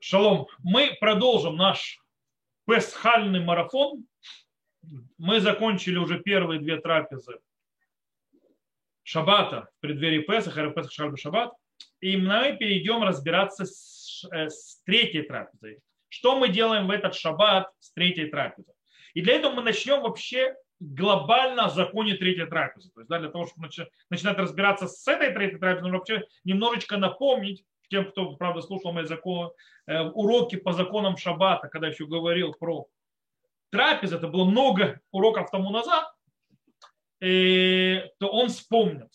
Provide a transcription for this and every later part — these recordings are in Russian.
Шалом. Мы продолжим наш песхальный марафон. Мы закончили уже первые две трапезы шаббата в преддверии Песаха, Песах Шальба Шаббат. И мы перейдем разбираться с, э, с третьей трапезой. Что мы делаем в этот шаббат с третьей трапезой? И для этого мы начнем вообще глобально о законе третьей трапезы. То есть да, для того, чтобы начинать разбираться с этой третьей трапезой, нужно вообще немножечко напомнить тем, кто, правда, слушал мои законы, э, уроки по законам Шаббата, когда еще говорил про трапезы, это было много уроков тому назад, и, то он вспомнит.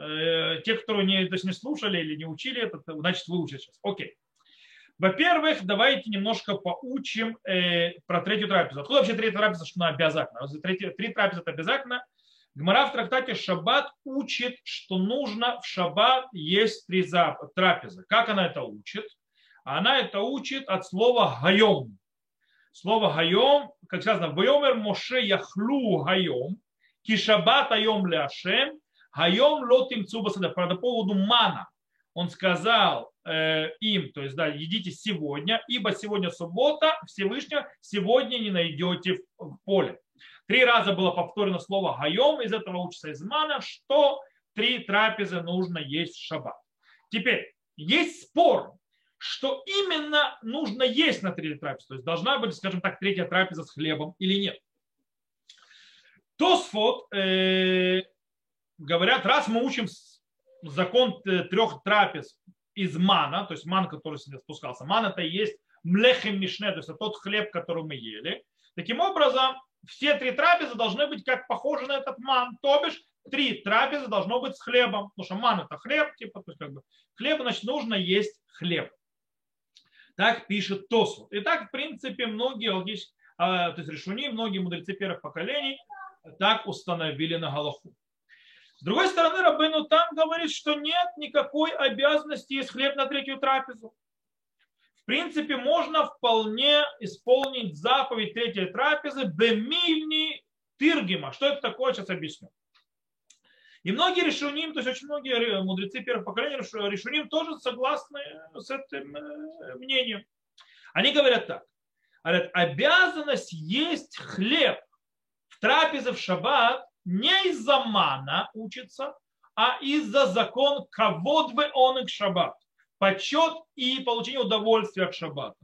Э, те, кто не, то есть не слушали или не учили это, значит выучат сейчас. Окей. Во-первых, давайте немножко поучим э, про третью трапезу. Откуда вообще третья трапеза, что она обязательно? Третья, три трапезы это обязательно. Гмара в трактате Шаббат учит, что нужно в Шаббат есть три трапезы. Как она это учит? Она это учит от слова «гайом». Слово «гайом», как сказано, «Вайомер Моше яхлу гайом, ки шаббат айом ляшем, гайом лотим цубасада». По поводу мана он сказал э, им, то есть, да, едите сегодня, ибо сегодня суббота, Всевышнего сегодня не найдете в поле. Три раза было повторено слово «гайом», из этого учится из мана, что три трапезы нужно есть в шаббат. Теперь, есть спор, что именно нужно есть на третьей трапезе. То есть должна быть, скажем так, третья трапеза с хлебом или нет. Тосфот э, говорят, раз мы учим закон э, трех трапез из мана, то есть ман, который сегодня спускался, ман это и есть млехем мишне, то есть это тот хлеб, который мы ели. Таким образом, все три трапезы должны быть как похожи на этот ман. То бишь, три трапезы должно быть с хлебом. Потому что ман это хлеб, типа, то есть как бы хлеб, значит, нужно есть хлеб. Так пишет Тосу. И так, в принципе, многие логические, то есть решуни, многие мудрецы первых поколений так установили на Галаху. С другой стороны, Рабыну там говорит, что нет никакой обязанности есть хлеб на третью трапезу в принципе, можно вполне исполнить заповедь третьей трапезы бемильни тиргима. Что это такое, сейчас объясню. И многие решуним, то есть очень многие мудрецы первого поколения решуним тоже согласны с этим э, мнением. Они говорят так. Говорят, обязанность есть хлеб в трапезе в шаббат не из-за мана учится, а из-за закон кавод бы он и шаббат почет и получение удовольствия от шаббата.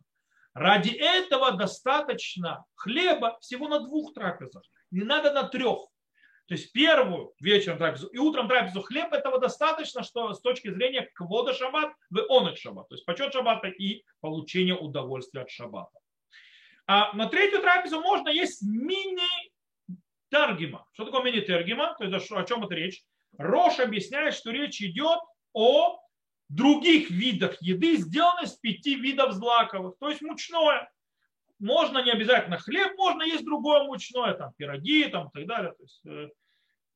Ради этого достаточно хлеба всего на двух трапезах. Не надо на трех. То есть первую вечером трапезу и утром трапезу хлеб этого достаточно, что с точки зрения квода шаббат, в он шаббат. То есть почет шаббата и получение удовольствия от шаббата. А на третью трапезу можно есть мини таргима. Что такое мини таргима? То есть о чем это речь? Рош объясняет, что речь идет о других видах еды, сделаны из пяти видов злаковых, то есть мучное. Можно не обязательно хлеб, можно есть другое мучное, там пироги там, и так далее. То есть, э,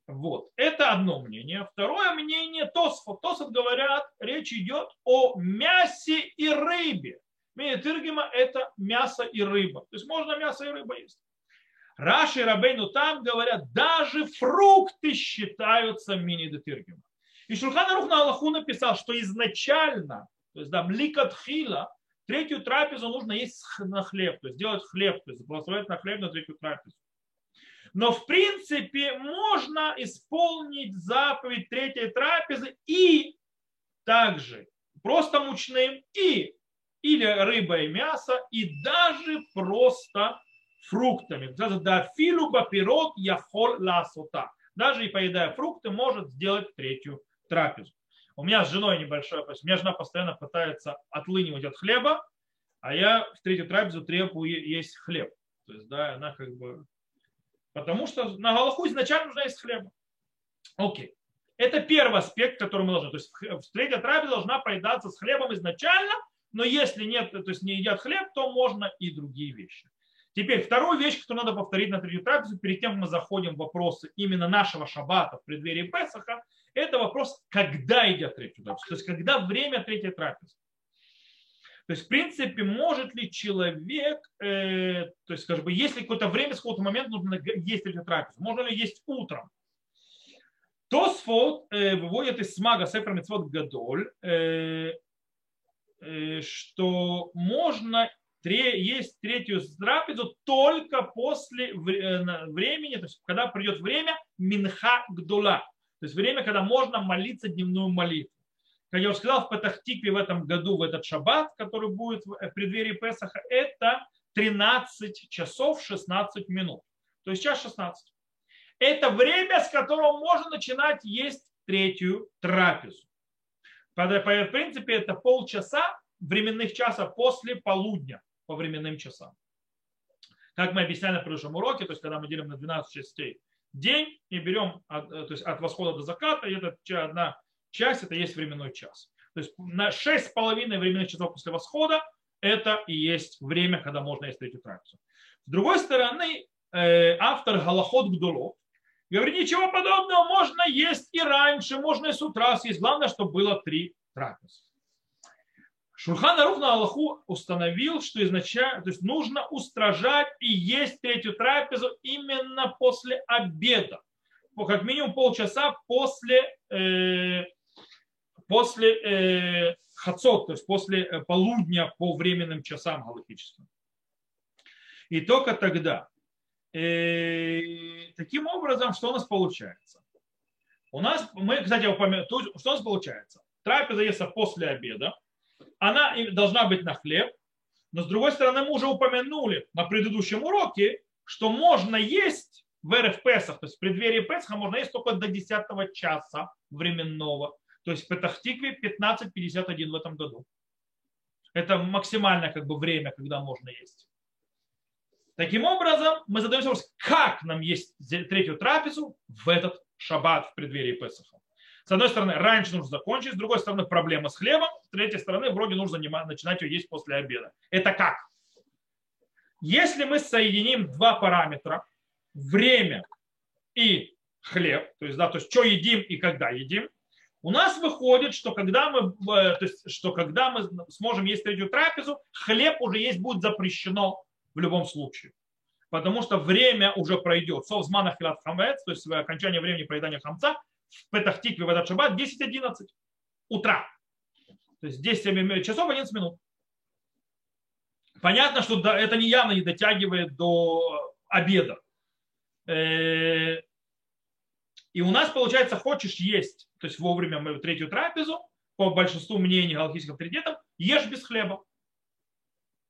вот. Это одно мнение. Второе мнение Тосфот. Тосфот говорят, речь идет о мясе и рыбе. Мини-тыргима – это мясо и рыба. То есть можно мясо и рыба есть. Раши и Рабейну там говорят, даже фрукты считаются мини-детыргима. И Шульхан Арух на Аллаху написал, что изначально, то есть да, мликат хила, третью трапезу нужно есть на хлеб, то есть делать хлеб, то есть благословить на хлеб на третью трапезу. Но в принципе можно исполнить заповедь третьей трапезы и также просто мучным, и или рыба и мясо, и даже просто фруктами. Да, филу бапирот яхол ласота. Даже и поедая фрукты, может сделать третью трапезу. У меня с женой небольшое, то есть у меня жена постоянно пытается отлынивать от хлеба, а я в третью трапезу требую есть хлеб. То есть, да, она как бы... Потому что на Галаху изначально нужно есть хлеба. Окей. Это первый аспект, который мы должны. То есть третья трапеза должна поедаться с хлебом изначально, но если нет, то есть не едят хлеб, то можно и другие вещи. Теперь вторую вещь, которую надо повторить на третью трапезу, перед тем, как мы заходим в вопросы именно нашего шаббата в преддверии Песаха, это вопрос, когда едят третью трапезу. То есть, когда время третьей трапезы. То есть, в принципе, может ли человек, э, то есть, скажем, если какое-то время, с какого-то момента нужно есть третью трапезу, можно ли есть утром? Тосфот э, выводит из смага Сефер Митцвот Гадоль, э, что можно есть третью трапезу только после времени, то есть когда придет время Минха Гдула, то есть время, когда можно молиться дневную молитву. Как я уже сказал, в Патахтикве в этом году, в этот шаббат, который будет в преддверии Песаха, это 13 часов 16 минут. То есть час 16. Это время, с которого можно начинать есть третью трапезу. В принципе, это полчаса временных часа после полудня по временным часам. Как мы объясняли на прошлом уроке, то есть когда мы делим на 12 частей день и берем от, э, то есть от восхода до заката, и это одна часть, это есть временной час. То есть на 6,5 временных часов после восхода это и есть время, когда можно есть третью трапезу. С другой стороны, э, автор Галахот Гдулот говорит, ничего подобного, можно есть и раньше, можно и с утра съесть. Главное, чтобы было три трапезы. Шурхан Арух на Аллаху установил, что изначально, то есть нужно устражать и есть третью трапезу именно после обеда. Как минимум полчаса после, э, после э, хацот, то есть после э, полудня по временным часам галактическим. И только тогда. Э, таким образом, что у нас получается? У нас, мы, кстати, упомянули, что у нас получается? Трапеза есть после обеда, она должна быть на хлеб, но с другой стороны мы уже упомянули на предыдущем уроке, что можно есть в РФ Песах, то есть в преддверии Песха можно есть только до 10 часа временного. То есть в Петахтикве 15.51 в этом году. Это максимальное как бы время, когда можно есть. Таким образом, мы задаемся вопрос, как нам есть третью трапезу в этот шаббат в преддверии Песаха. С одной стороны, раньше нужно закончить, с другой стороны, проблема с хлебом, с третьей стороны, вроде нужно начинать ее есть после обеда. Это как? Если мы соединим два параметра, время и хлеб, то есть, да, то есть что едим и когда едим, у нас выходит, что когда мы, э, то есть, что когда мы сможем есть третью трапезу, хлеб уже есть будет запрещено в любом случае. Потому что время уже пройдет. Совзмана хилат хамец, то есть окончание времени проедания хамца, в Петахтикве в этот шаббат 10-11 утра. То есть 10 часов 11 минут. Понятно, что это не явно не дотягивает до обеда. Э, и у нас, получается, хочешь есть, то есть вовремя мы третью трапезу, по большинству мнений галактических авторитетов, ешь без хлеба.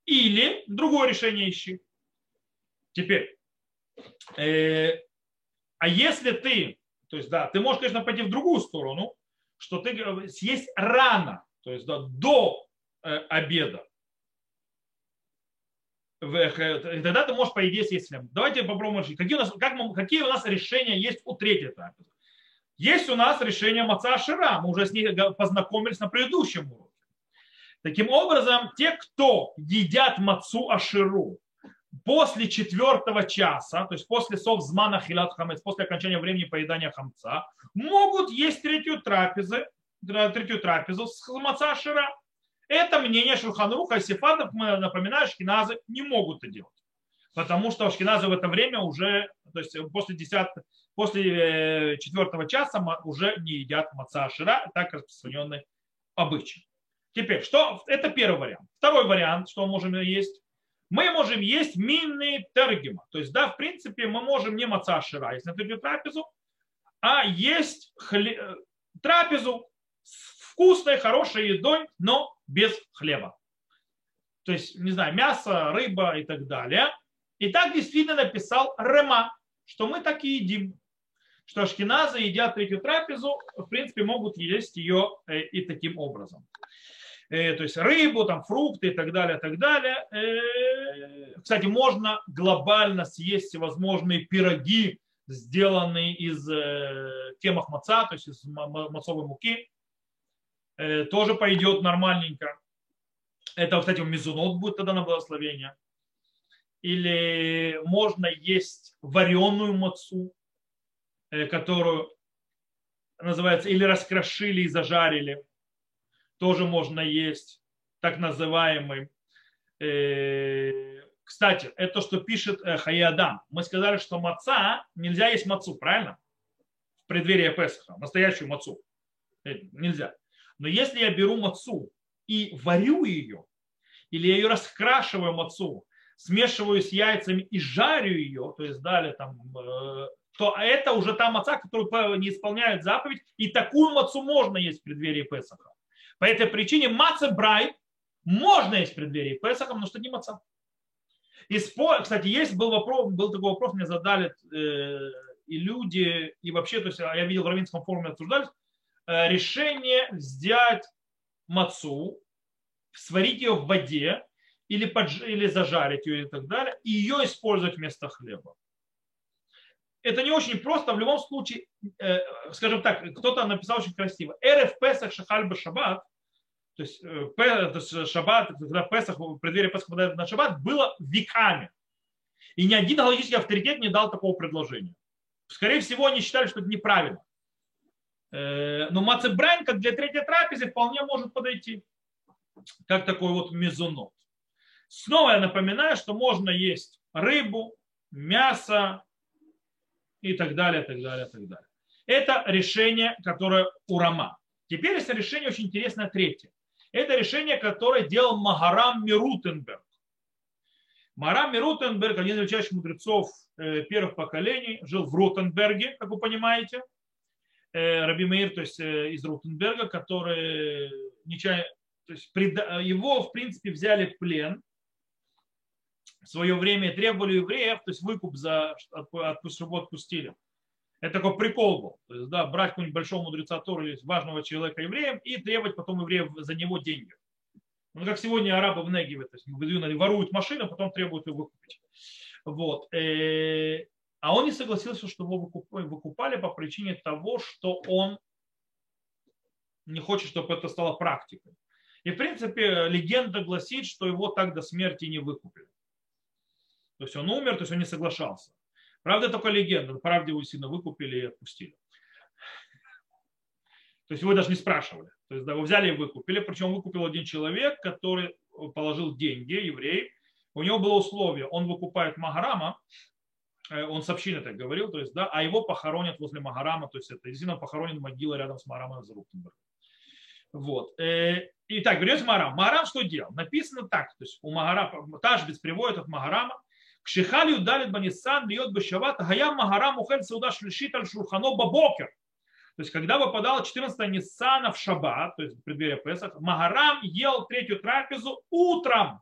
Или другое решение ищи. Теперь, э, а если ты то есть, да, ты можешь, конечно, пойти в другую сторону, что ты съесть рано, то есть да, до э, обеда. И тогда ты можешь, по идее, съесть хлеб. Давайте попробуем. Какие у нас, как мы, какие у нас решения есть у третьей трапезы? Есть у нас решение маца Ашира. Мы уже с ней познакомились на предыдущем уроке. Таким образом, те, кто едят мацу Аширу после четвертого часа, то есть после совзмана хилат хамец, после окончания времени поедания хамца, могут есть третью трапезу, третью трапезу с маца шира. Это мнение Шурханруха и Сефардов, мы напоминаю, шкиназы не могут это делать. Потому что шкиназы в это время уже, то есть после, 10, после э, четвертого часа уже не едят маца шира, так распространенный обычай. Теперь, что, это первый вариант. Второй вариант, что мы можем есть, мы можем есть минные тергима. То есть, да, в принципе, мы можем не маца шира, если на трапезу, а есть хле... Э, трапезу с вкусной, хорошей едой, но без хлеба. То есть, не знаю, мясо, рыба и так далее. И так действительно написал Рема, что мы так и едим. Что ашкеназы едят третью трапезу, в принципе, могут есть ее э, и таким образом. Э, то есть рыбу, там, фрукты и так далее, так далее. Э, кстати, можно глобально съесть всевозможные пироги, сделанные из э, темах маца, то есть из мацовой муки. Тоже пойдет нормальненько. Это, кстати, мизунот будет тогда на благословение. Или можно есть вареную мацу, которую называется, или раскрошили и зажарили тоже можно есть, так называемый. Э, кстати, это что пишет э, Хаядам. Мы сказали, что маца нельзя есть мацу, правильно? В преддверии Песха, настоящую мацу. Э, нельзя. Но если я беру мацу и варю ее, или я ее раскрашиваю мацу, смешиваю с яйцами и жарю ее, то есть далее там, то это уже та маца, которую не исполняет заповедь, и такую мацу можно есть в преддверии Песаха. По этой причине маца брай можно есть в преддверии Песаха, но что не маца. И спор, кстати, есть был вопрос, был такой вопрос, мне задали э, и люди, и вообще, то есть я видел в Равинском форуме обсуждались, э, решение взять мацу, сварить ее в воде или, подж... или зажарить ее и так далее, и ее использовать вместо хлеба. Это не очень просто, в любом случае, э, скажем так, кто-то написал очень красиво. РФ Песах Шахаль Шаббат, то есть, э, шаббат, когда Песах, в преддверии Песаха попадает на шаббат, было веками. И ни один галактический авторитет не дал такого предложения. Скорее всего, они считали, что это неправильно. Э, но мацебрайн, как для третьей трапезы, вполне может подойти. Как такой вот мезонот. Снова я напоминаю, что можно есть рыбу, мясо и так далее, так далее, так далее. Это решение, которое у Рама. Теперь есть решение очень интересное третье. Это решение, которое делал Магарам Мирутенберг. Марам Мирутенберг, один из величайших мудрецов э, первых поколений, жил в Рутенберге, как вы понимаете. Э, Раби Мейр, то есть э, из Рутенберга, который нечаянно, то есть его, в принципе, взяли в плен в свое время требовали евреев, то есть выкуп за, чтобы отпустили. Это такой прикол был. То есть, да, брать какого-нибудь большого мудреца Тора или важного человека евреем и требовать потом евреев за него деньги. Ну, как сегодня арабы в Негиве, то есть воруют машину, а потом требуют ее выкупить. Вот. Э, а он не согласился, чтобы его выкупали по причине того, что он не хочет, чтобы это стало практикой. И, в принципе, легенда гласит, что его так до смерти не выкупили. То есть он умер, то есть он не соглашался. Правда, только легенда. Правде его сильно выкупили и отпустили. То есть его даже не спрашивали. То есть да, его взяли и выкупили. Причем выкупил один человек, который положил деньги, еврей. У него было условие, он выкупает Магарама, э, он с общиной так говорил, то есть, да, а его похоронят возле Магарама, то есть это действительно похоронен могила рядом с Магарамом из Руктенберга. Вот. Э, итак, берется Магарам. Магарам что делал? Написано так, то есть у Магарама, Ташбиц приводит от Магарама, Кшихалью далит банисан льет бешават, гаям магарам ухель сауда шлишит аль шурхано бабокер. То есть, когда выпадало 14 Ниссана в шаббат, то есть в преддверии Песах, Магарам ел третью трапезу утром.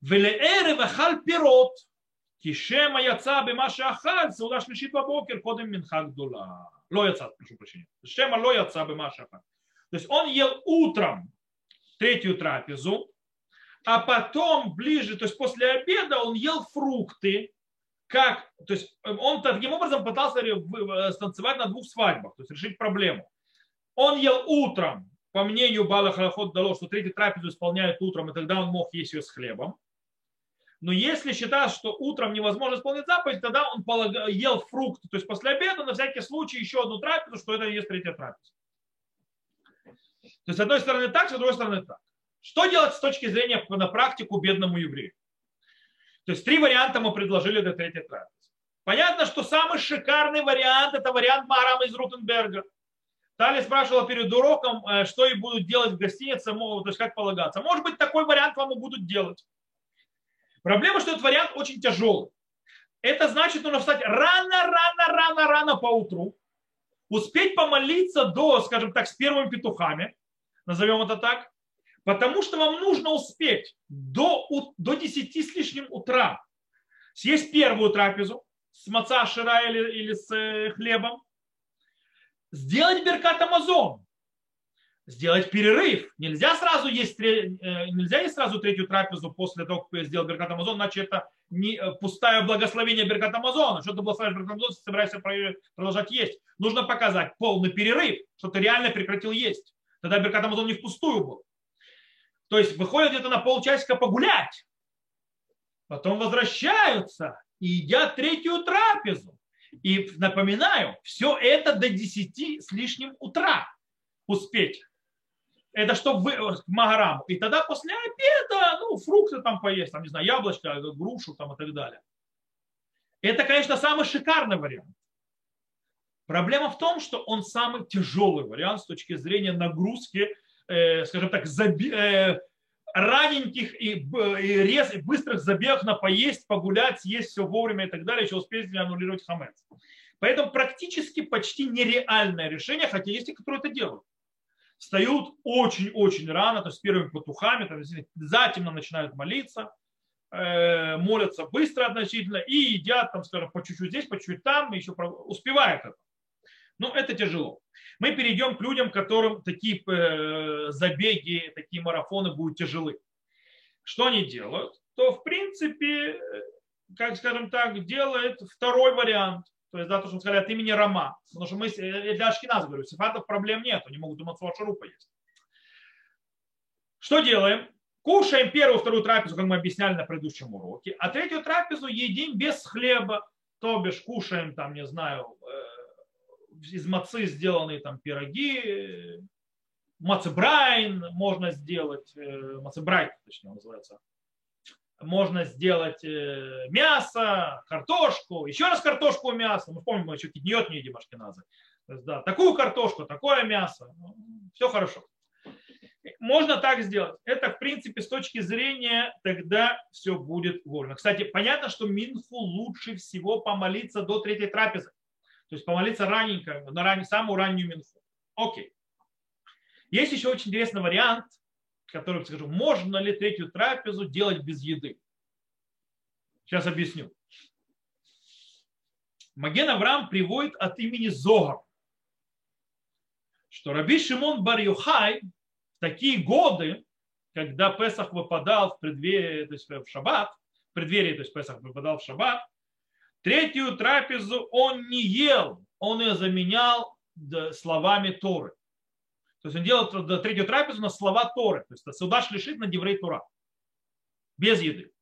Велеэре вахаль пирот. Кишема яца бемаша ахаль, сауда шлишит бабокер, кодем минхак дула. Ло яца, прошу прощения. Шема ло яца бемаша ахаль. То есть он ел утром третью трапезу, а потом ближе, то есть после обеда он ел фрукты, как, то есть он таким образом пытался станцевать на двух свадьбах, то есть решить проблему. Он ел утром, по мнению Бала Халахот дало, что третью трапезу исполняет утром, и тогда он мог есть ее с хлебом. Но если считать, что утром невозможно исполнить заповедь, тогда он ел фрукты, то есть после обеда на всякий случай еще одну трапезу, что это и есть третья трапеза. То есть с одной стороны так, с другой стороны так. Что делать с точки зрения на практику бедному еврею? То есть три варианта мы предложили до третьей трапезы. Понятно, что самый шикарный вариант – это вариант Марама из Рутенберга. Тали спрашивала перед уроком, э, что и будут делать в гостинице, то есть как полагаться. Может быть, такой вариант вам и будут делать. Проблема, что этот вариант очень тяжелый. Это значит, нужно встать рано, рано, рано, рано по утру, успеть помолиться до, скажем так, с первыми петухами, назовем это так, Потому что вам нужно успеть до, до 10 с лишним утра съесть первую трапезу с маца шира или, или с э, хлебом, сделать беркат Амазон, сделать перерыв. Нельзя сразу есть, э, нельзя есть сразу третью трапезу после того, как я сделал беркат Амазон, иначе это не э, пустое благословение беркат Амазона. Что ты благословляешь беркат Амазон, собираешься продолжать есть. Нужно показать полный перерыв, что ты реально прекратил есть. Тогда беркат Амазон не впустую был. То есть выходят где-то на полчасика погулять. Потом возвращаются и едят третью трапезу. И напоминаю, все это до 10 с лишним утра успеть. Это чтобы вы, к Магараму. И тогда после обеда, ну, фрукты там поесть, там, не знаю, яблочко, грушу там и так далее. Это, конечно, самый шикарный вариант. Проблема в том, что он самый тяжелый вариант с точки зрения нагрузки э, скажем так, заби, э, раненьких и, и, рез, и быстрых забегов на поесть, погулять, съесть все вовремя и так далее, еще успеть аннулировать хамец. Поэтому практически почти нереальное решение, хотя есть и которые это делают. Встают очень-очень рано, то есть с первыми потухами, есть затемно начинают молиться, э, молятся быстро относительно и едят, там, скажем, по чуть-чуть здесь, по чуть-чуть там, еще успевают это. Но это тяжело. Мы перейдем к людям, которым такие э, забеги, такие марафоны будут тяжелы. Что они делают? То, в принципе, как скажем так, делает второй вариант. То есть, да, то, что сказали от имени Рома. Потому что мы, э, для Ашкиназа говорю, сефардов проблем нет, они могут думать, что шарупа есть. Что делаем? Кушаем первую, вторую трапезу, как мы объясняли на предыдущем уроке, а третью трапезу едим без хлеба, то бишь кушаем там, не знаю, э, из мацы сделанные там пироги, мацебрайн можно сделать, э, мацебрайт, точнее называется, можно сделать э, мясо, картошку, еще раз картошку, мясо. Мы помним, мы еще киднет не едим ашкеназы. То есть, да, такую картошку, такое мясо. Ну, Все хорошо. Можно так сделать. Это, в принципе, с точки зрения, тогда все будет вольно. Кстати, понятно, что Минху лучше всего помолиться до третьей трапезы. То есть помолиться раненько, на раннюю, самую раннюю минху. Окей. Есть еще очень интересный вариант, который скажу, можно ли третью трапезу делать без еды. Сейчас объясню. Маген Авраам приводит от имени Зогар, что Раби Шимон бар в такие годы, когда Песах выпадал в преддверии, то есть в шаббат, в преддверии, то есть Песах выпадал в шаббат, Третью трапезу он не ел, он ее заменял словами Торы. То есть он делал третью трапезу на слова Торы. То есть сюда шлишит на деврей Тура. Без еды.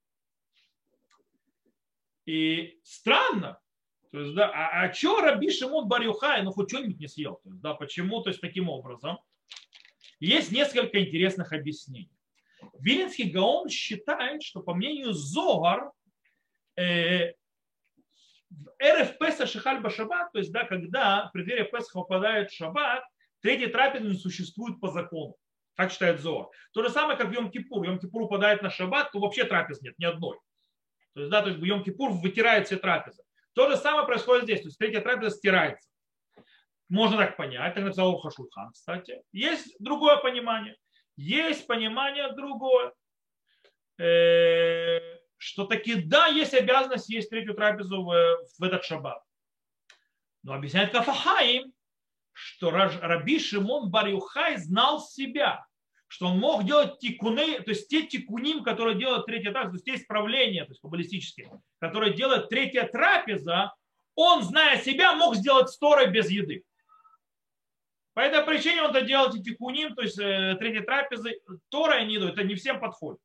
И странно, то есть, да, а, а что Раби Шимон Барюхай, ну хоть что-нибудь не съел? То есть, да, почему? То есть таким образом. Есть несколько интересных объяснений. Виленский Гаон считает, что по мнению Зогар, э, в РФ Песа Шихаль Башабат, то есть да, когда в преддверии Песха попадает шаббат, третья трапеза существует по закону. Так считает Зоар. То же самое, как в Йом-Кипур. Йом-Кипур упадает на шаббат, то вообще трапез нет, ни одной. То есть, да, то есть Йом-Кипур вытирает все трапезы. То же самое происходит здесь. То есть третья трапеза стирается. Можно так понять. Так написал Хашулхан, кстати. Есть другое понимание. Есть понимание другое. Э, что таки да, есть обязанность есть третью трапезу в, в этот шаббат. Но объясняет Кафахаим, что Раби Шимон Барюхай знал себя, что он мог делать тикуны, то есть те тикуним, которые делают третья трапеза, то есть те исправления, то есть каббалистические, которые делает третья трапеза, он, зная себя, мог сделать сторой без еды. По этой причине он это делал тикуним, то есть э, третья трапезы, Тора и Ниду, это не всем подходит.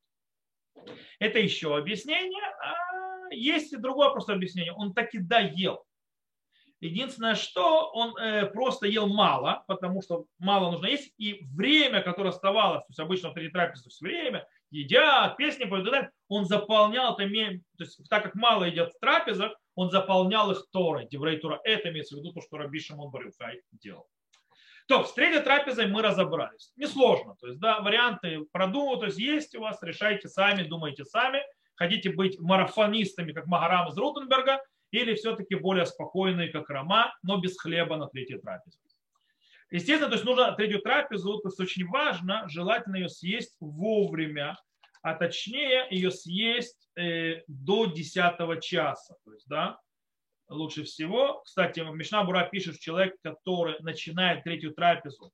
Это еще объяснение. А есть и другое просто объяснение. Он таки доел. Единственное, что он э, просто ел мало, потому что мало нужно есть, и время, которое оставалось, то есть обычно при трапезе все время, едят, песни поют, он заполнял это, то есть так как мало едят в трапезах, он заполнял их Торой, Деврей Тора. Это имеется в виду то, что Раби Шимон Барюхай делал. То, с третьей трапезой мы разобрались. Несложно. То есть, да, варианты продумывают, то есть есть у вас, решайте сами, думайте сами. Хотите быть марафонистами, как Магарам из Рутенберга, или все-таки более спокойные, как Рома, но без хлеба на третьей трапезе. Естественно, то есть нужно третью трапезу, то есть очень важно, желательно ее съесть вовремя, а точнее ее съесть э, до 10 часа. То есть, да, лучше всего. Кстати, Мишна Бура пишет, человек, который начинает третью трапезу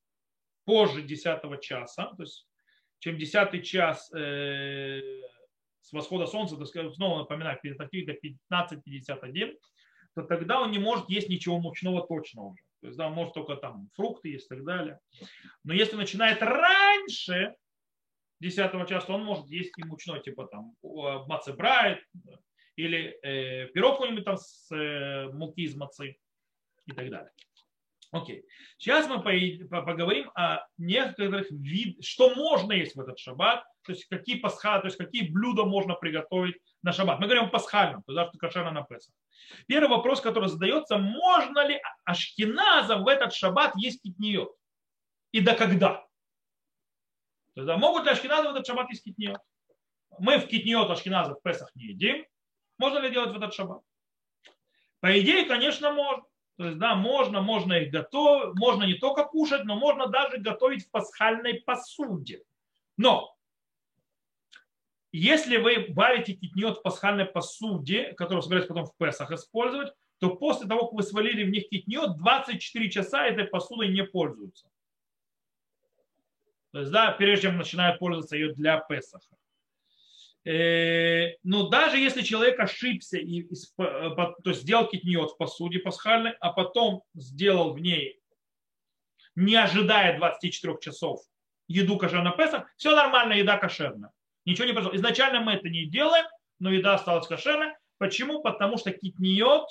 позже 10 часа, то есть чем 10 час э, с восхода солнца, то есть, снова напоминаю, перед 15.51, то тогда он не может есть ничего мучного точно уже. То есть, да, он может только там фрукты есть и так далее. Но если начинает раньше 10 часа, он может есть и мучной, типа там мацебрайт, или э, пирог какой-нибудь там с э, муки из мацы и так далее. Окей. Сейчас мы поговорим о некоторых видах, что можно есть в этот шаббат, то есть какие пасха, то есть какие блюда можно приготовить на шаббат. Мы говорим о пасхальном, то есть что кошерно на Песах. Первый вопрос, который задается, можно ли ашкеназам в этот шаббат есть китниот? И до когда? То есть, да, могут ли ашкеназы в этот шаббат есть китниот? Мы в китниот ашкеназов в Песах не едим. Можно ли делать в этот шаббат? По идее, конечно, можно. То есть, да, можно, можно их готовить, можно не только кушать, но можно даже готовить в пасхальной посуде. Но если вы варите китниот в пасхальной посуде, которую собираетесь потом в Песах использовать, то после того, как вы свалили в них китниот, 24 часа этой посудой не пользуются. То есть, да, прежде чем начинают пользоваться ее для Песаха. Э, но даже если человек ошибся и то есть сделал китниот в посуде пасхальной, а потом сделал в ней, не ожидая 24 часов, еду кошер на Песах, все нормально, еда кошерная. Ничего не произошло. Изначально мы это не делаем, но еда осталась кошерной. Почему? Потому что китниот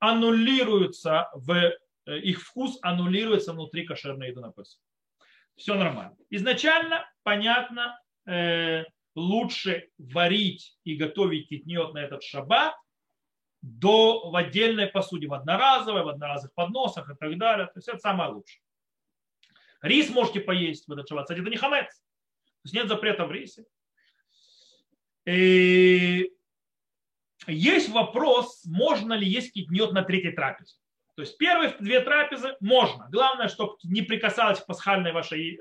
аннулируется в э, их вкус аннулируется внутри кошерной еды на Песах. Все нормально. Изначально, понятно, э, лучше варить и готовить китниот на этот шаббат до, в отдельной посуде, в одноразовой, в одноразовых подносах и так далее. То есть это самое лучшее. Рис можете поесть в этот шаббат. Кстати, это не хамец. То есть нет запрета в рисе. И есть вопрос, можно ли есть китниот на третьей трапезе. То есть первые две трапезы можно. Главное, чтобы не прикасалась к пасхальной вашей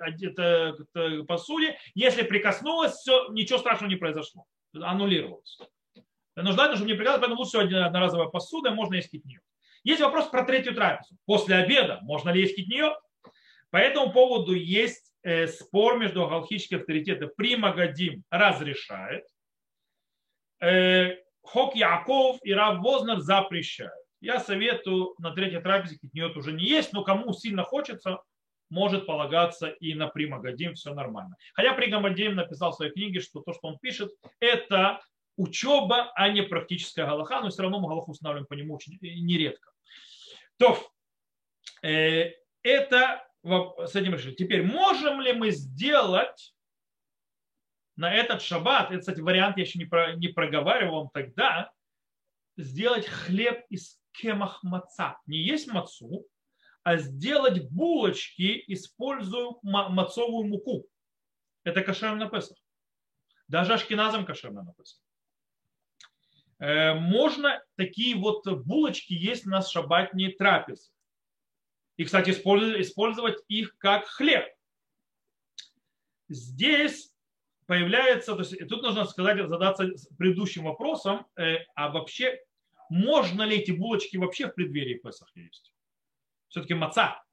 посуде. Если прикоснулась, все, ничего страшного не произошло. Аннулировалось. Нужно, чтобы не прикасалась, поэтому лучше одноразовая посуда, можно есть китниот. Есть вопрос про третью трапезу. После обеда можно ли есть китниот? По этому поводу есть э, спор между галхическими авторитетами. Прима Гадим разрешает. Э, Хок Яков и Рав Вознер запрещают я советую на третьей трапезе китниот уже не есть, но кому сильно хочется, может полагаться и на Примагадим, все нормально. Хотя Примагадим написал в своей книге, что то, что он пишет, это учеба, а не практическая галаха, но все равно мы галаху устанавливаем по нему очень нередко. То, э, это с этим решили. Теперь, можем ли мы сделать на этот шаббат, это, кстати, вариант я еще не, про, не проговаривал вам тогда, сделать хлеб из кемах маца. Не есть мацу, а сделать булочки, используя мацовую муку. Это кошер на Песах. Даже ашкеназом кошер на Песах. Э, можно такие вот булочки есть на шабатные трапезы. И, кстати, использовать их как хлеб. Здесь появляется, то есть тут нужно сказать, задаться предыдущим вопросом, э, а вообще можно ли эти булочки вообще в преддверии Песах есть? Все-таки маца.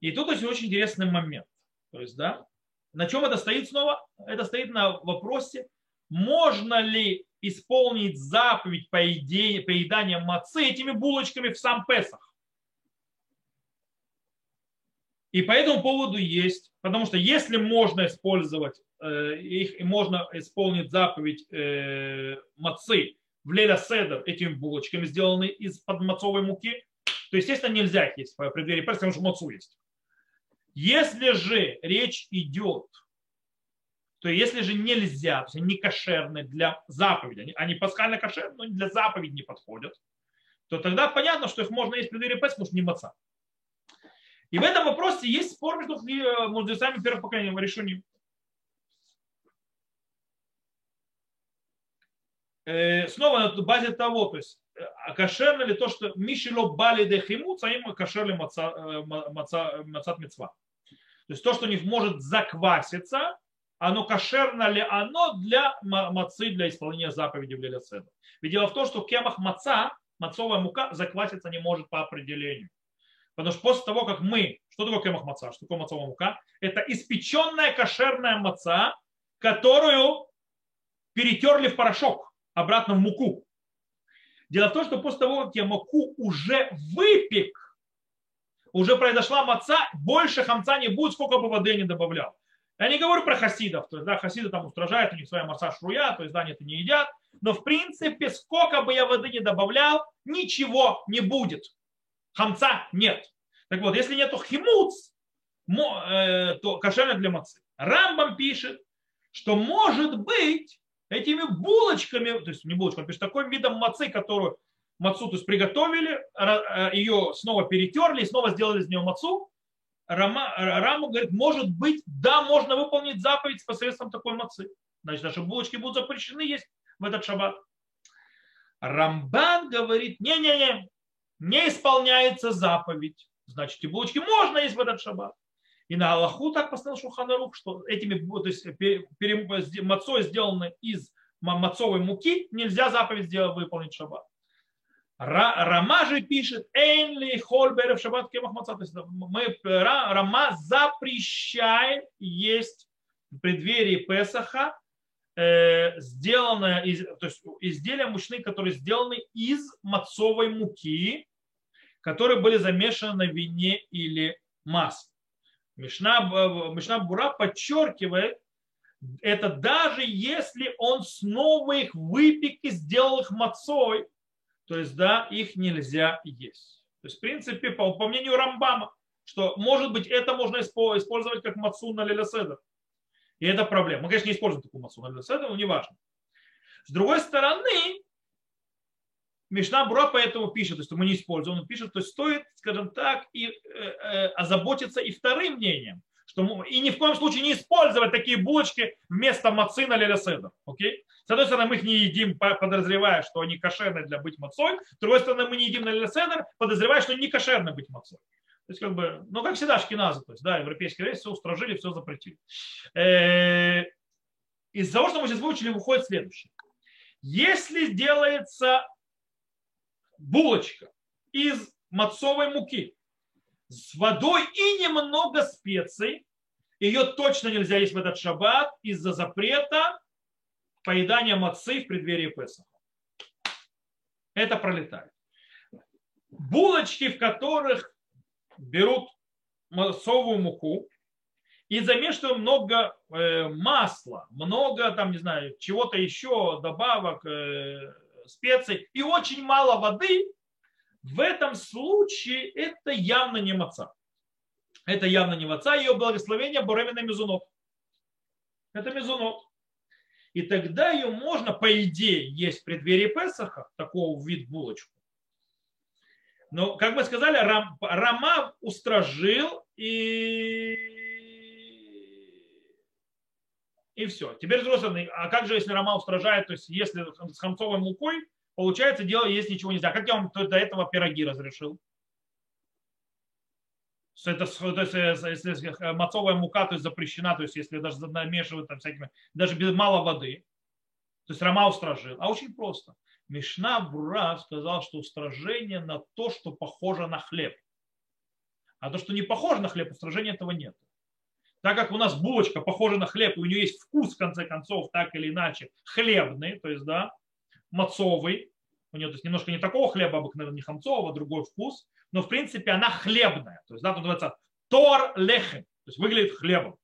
И тут очень, очень интересный момент. То есть, да, на чем это стоит снова? Это стоит на вопросе, можно ли исполнить заповедь поедания мацы этими булочками в сам Песах. И по этому поводу есть, потому что если можно использовать э, их, и можно исполнить заповедь э, мацы в Леля Седер этими булочками, сделанные из подмацовой муки, то, естественно, нельзя их есть в преддверии Песах, потому что мацу есть. Если же речь идет, то если же нельзя, то есть они кошерны для заповеди, они, пасхально кошерны, но для заповеди не подходят, то тогда понятно, что их можно есть в преддверии Песах, потому что не маца. И в этом вопросе есть спор между э, мудрецами первых поколений решением. Э, снова на базе того, то есть а кошерно ли то, что мишело бали де химуц, а им кошерли э, мацат мецва. То есть то, что не может закваситься, оно кошерно ли оно для мацы, для исполнения заповеди в Леляцеда. Ведь дело в том, что кемах маца, мацовая мука закваситься не может по определению. Потому что после того, как мы, что такое кемах маца, что такое мацовая мука, это испеченная кошерная маца, которую перетерли в порошок обратно в муку. Дело в том, что после того, как я муку уже выпек, уже произошла маца, больше хамца не будет, сколько бы воды я не добавлял. Я не говорю про хасидов, то есть, да, хасиды там устражают, у них своя маца шруя, то есть, да, они это не едят, но в принципе, сколько бы я воды не добавлял, ничего не будет. Хамца нет. Так вот, если нету химуц, э, то кошерно для мацы. Рамбам пишет, что может быть этими булочками, то есть не булочками, он пишет, таким видом мацы, которую мацу то есть приготовили, э, ее снова перетерли и снова сделали из нее мацу, Рама, Рама говорит, может быть, да, можно выполнить заповедь посредством такой мацы. Значит, наши булочки будут запрещены есть в этот шаббат. Рамбан говорит, не-не-не, не исполняется заповедь. Значит, и булочки можно есть в этот шаббат. И на Аллаху так постановил Шуханарух, что этими то есть, мацой, сделаны из мацовой муки, нельзя заповедь сделать, выполнить шаббат. Рама же пишет, Эйнли Хольберев Шаббат Кемах Маца. То есть мы, Рама запрещает есть в преддверии Песаха э, сделанное, из, то есть изделия мучные, которые сделаны из мацовой муки, которые были замешаны на вине или масле. Мишна, Мишна Бура подчеркивает, это даже если он снова их выпек и сделал их мацой, то есть, да, их нельзя есть. То есть, в принципе, по, по мнению Рамбама, что, может быть, это можно использовать как мацу на лилеседер. И это проблема. Мы, конечно, не используем такую мацу на лилеседер, но неважно. С другой стороны, Мишна Бруа поэтому пишет, то есть мы не используем, он пишет, то есть стоит, скажем так, и, э, э, озаботиться и вторым мнением, что, и ни в коем случае не использовать такие булочки вместо мацина или седа. Окей? С одной стороны, мы их не едим, подозревая, что они кошерны для быть мацой. С другой стороны, мы не едим на леседер, подозревая, что не кошерны быть мацой. То есть, как бы, ну, как всегда, шкиназы, то есть, да, европейские рейсы все устражили, все запретили. Э, из-за того, что мы сейчас выучили, выходит следующее. Если делается булочка из мацовой муки с водой и немного специй, ее точно нельзя есть в этот шаббат из-за запрета поедание мацы в преддверии Песаха. Это пролетает. Булочки, в которых берут массовую муку и замешивают много э, масла, много там, не знаю, чего-то еще, добавок, э, специй и очень мало воды, в этом случае это явно не маца. Это явно не маца, ее благословение Боремина Мизунот. Это Мизунот. И тогда ее можно, по идее, есть в преддверии Песаха, такого вид булочку. Но, как мы сказали, Рам, Рама устражил и и все. Теперь, стороны, а как же, если Рома устражает, то есть если с хамцовой мукой, получается, дело есть ничего нельзя. Как я вам до этого пироги разрешил? это, то есть, э, если мацовая мука то есть, запрещена, то есть если даже намешивают там всякими, даже без мало воды, то есть Рома устражил. А очень просто. Мишна Бура сказал, что устражение на то, что похоже на хлеб. А то, что не похоже на хлеб, устражения этого нет. Так как у нас булочка похожа на хлеб, и у нее есть вкус, в конце концов, так или иначе, хлебный, то есть, да, мацовый, у нее то есть, немножко не такого хлеба обыкновенного, не хамцового, другой вкус, но в принципе она хлебная. То есть, да, тут называется тор лехем, то есть выглядит хлебом.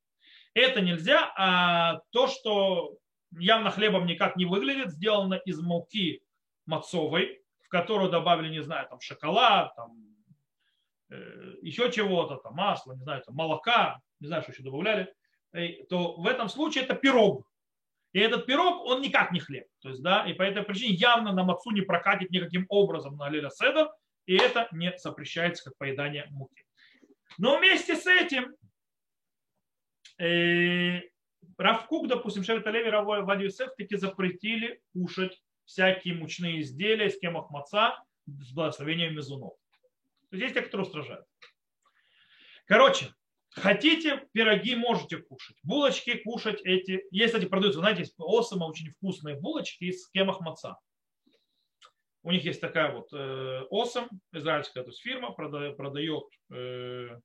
Это нельзя, а то, что явно хлебом никак не выглядит, сделано из муки мацовой, в которую добавили, не знаю, там шоколад, там, э, еще чего-то, там масло, не знаю, там молока, не знаю, что еще добавляли, то в этом случае это пирог. И этот пирог, он никак не хлеб. То есть, да, и по этой причине явно на мацу не прокатит никаким образом на Леля Седер, и это не запрещается как поедание муки. Но вместе с этим э, Равкук, допустим, Шевет Алеви, Вади Юсеф таки запретили кушать всякие мучные изделия с кемах маца с благословением мезунов. То есть есть те, которые устражают. Короче, хотите пироги, можете кушать. Булочки кушать эти. Есть, кстати, продаются, знаете, осома очень вкусные булочки из кемах маца. У них есть такая вот э, Осом, израильская то есть фирма, продает, продает э,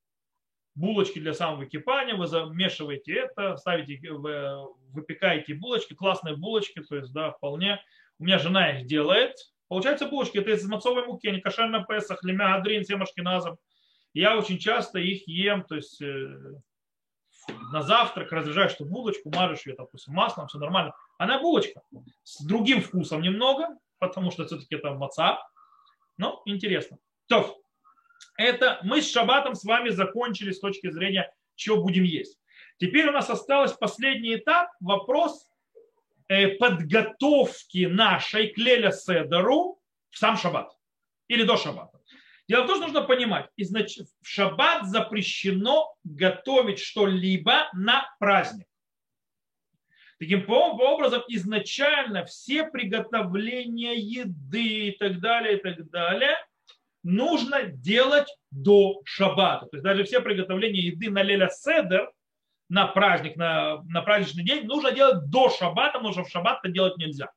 булочки для самовыкипания, вы замешиваете это, ставите, вы выпекаете булочки, классные булочки, то есть, да, вполне. У меня жена их делает. Получается булочки, это из мацовой муки, они кошерно песах, лемя адрин, семашкиназом. Я очень часто их ем, то есть э, на завтрак разряжаешь эту булочку, мажешь ее, допустим, маслом, все нормально. Она булочка с другим вкусом немного, потому что все-таки это маца. Но интересно. То, это мы с шабатом с вами закончили с точки зрения, что будем есть. Теперь у нас осталось последний этап, вопрос э, подготовки нашей к Леля Седеру в сам шаббат или до шаббата. Дело в том, что нужно понимать, изнач... в шаббат запрещено готовить что-либо на праздник. Таким образом, изначально все приготовления еды и так далее, и так далее, нужно делать до шаббата. То есть даже все приготовления еды на леля седер, на праздник, на, на праздничный день, нужно делать до шаббата, потому что в шаббат это делать нельзя.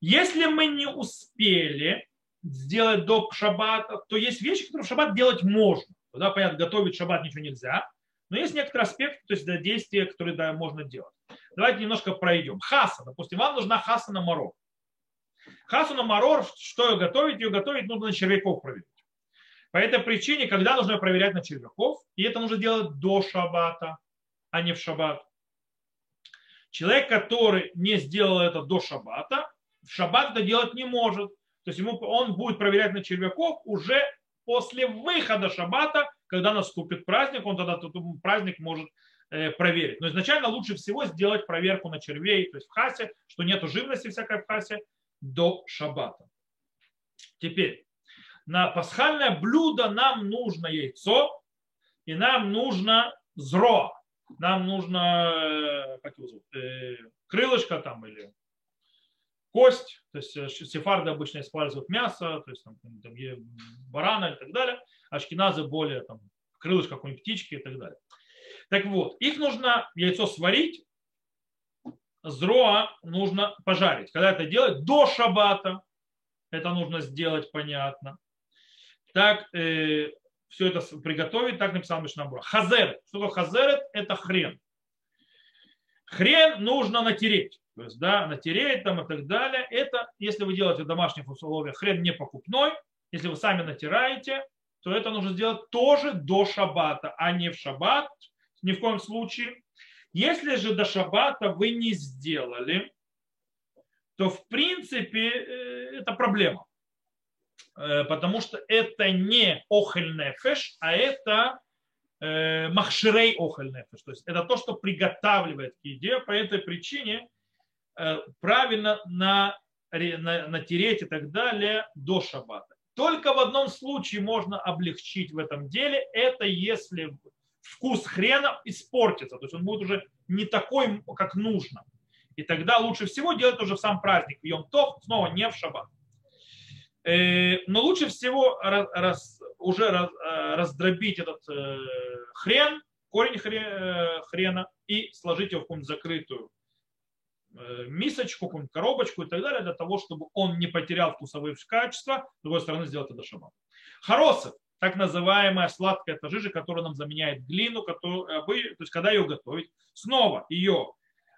Если мы не успели сделать до шаббата, то есть вещи, которые в шаббат делать можно. Тогда, понятно, готовить шаббат ничего нельзя. Но есть некоторые аспекты, то есть действия, которые да, можно делать. Давайте немножко пройдем. Хаса, допустим, вам нужна хаса на морор. Хасу на морор, что ее готовить? Ее готовить нужно на червяков проверить. По этой причине, когда нужно проверять на червяков, и это нужно делать до шаббата, а не в шаббат. Человек, который не сделал это до шаббата, в шаббат это делать не может. То есть ему, он будет проверять на червяков уже после выхода шаббата, когда наступит праздник, он тогда этот праздник может э, проверить. Но изначально лучше всего сделать проверку на червей, то есть в хасе, что нет живности всякой в хасе, до шаббата. Теперь, на пасхальное блюдо нам нужно яйцо, и нам нужно зро. Нам нужно э, как его зовут, э, крылышко там или кость, то есть э, сефарды обычно используют мясо, то есть там, там барана и так далее, ашкеназы более там, крылышко какой-нибудь птички и так далее. Так вот, их нужно яйцо сварить, זרוע нужно пожарить. Когда это делать? До шабата. Это нужно сделать, понятно. Так, э, все это приготовить, так написал Мишна Брура. חזרת. Что такое חזרת? Это хрен. Хрен нужно натереть. То есть, да, натереть там и так далее. Это, если вы делаете в домашних условиях, хрен не покупной. Если вы сами натираете, то это нужно сделать тоже до шаббата, а не в шаббат. Ни в коем случае. Если же до шаббата вы не сделали, то в принципе э, это проблема. Э, потому что это не охель феш, а это э, махширей охель нефеш. То есть это то, что приготавливает к еде. По этой причине правильно на, на, натереть и так далее до шаббата. Только в одном случае можно облегчить в этом деле. Это если вкус хрена испортится. То есть он будет уже не такой, как нужно. И тогда лучше всего делать уже в сам праздник, в Йом-Тов, снова не в шаббат. Э, но лучше всего раз, уже раз, э, раздробить этот э, хрен, корень хрена и сложить его в какую-нибудь закрытую мисочку, какую-нибудь коробочку и так далее, для того, чтобы он не потерял вкусовые качества, с другой стороны сделать это шаббат. Хоросов, так называемая сладкая эта жижа, которая нам заменяет глину, которую, то есть когда ее готовить, снова ее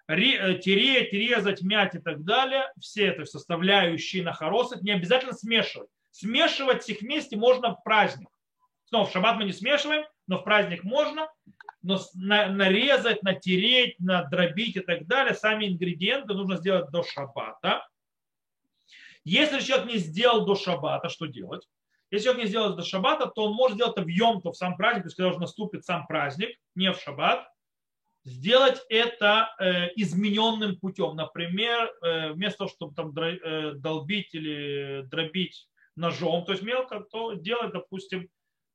Э, тереть, резать, мять и так далее, все это составляющие на хоросах не обязательно смешивать. Смешивать их вместе можно в праздник. Снова в шаббат мы не смешиваем, но в праздник можно. Но нарезать, натереть, надробить и так далее, сами ингредиенты нужно сделать до шаббата. Если человек не сделал до шаббата, что делать? Если человек не сделал до шаббата, то он может сделать это в йом, то в сам праздник, то есть когда уже наступит сам праздник, не в шаббат сделать это э, измененным путем. Например, э, вместо того, чтобы там э, долбить или дробить ножом, то есть мелко, то делать, допустим,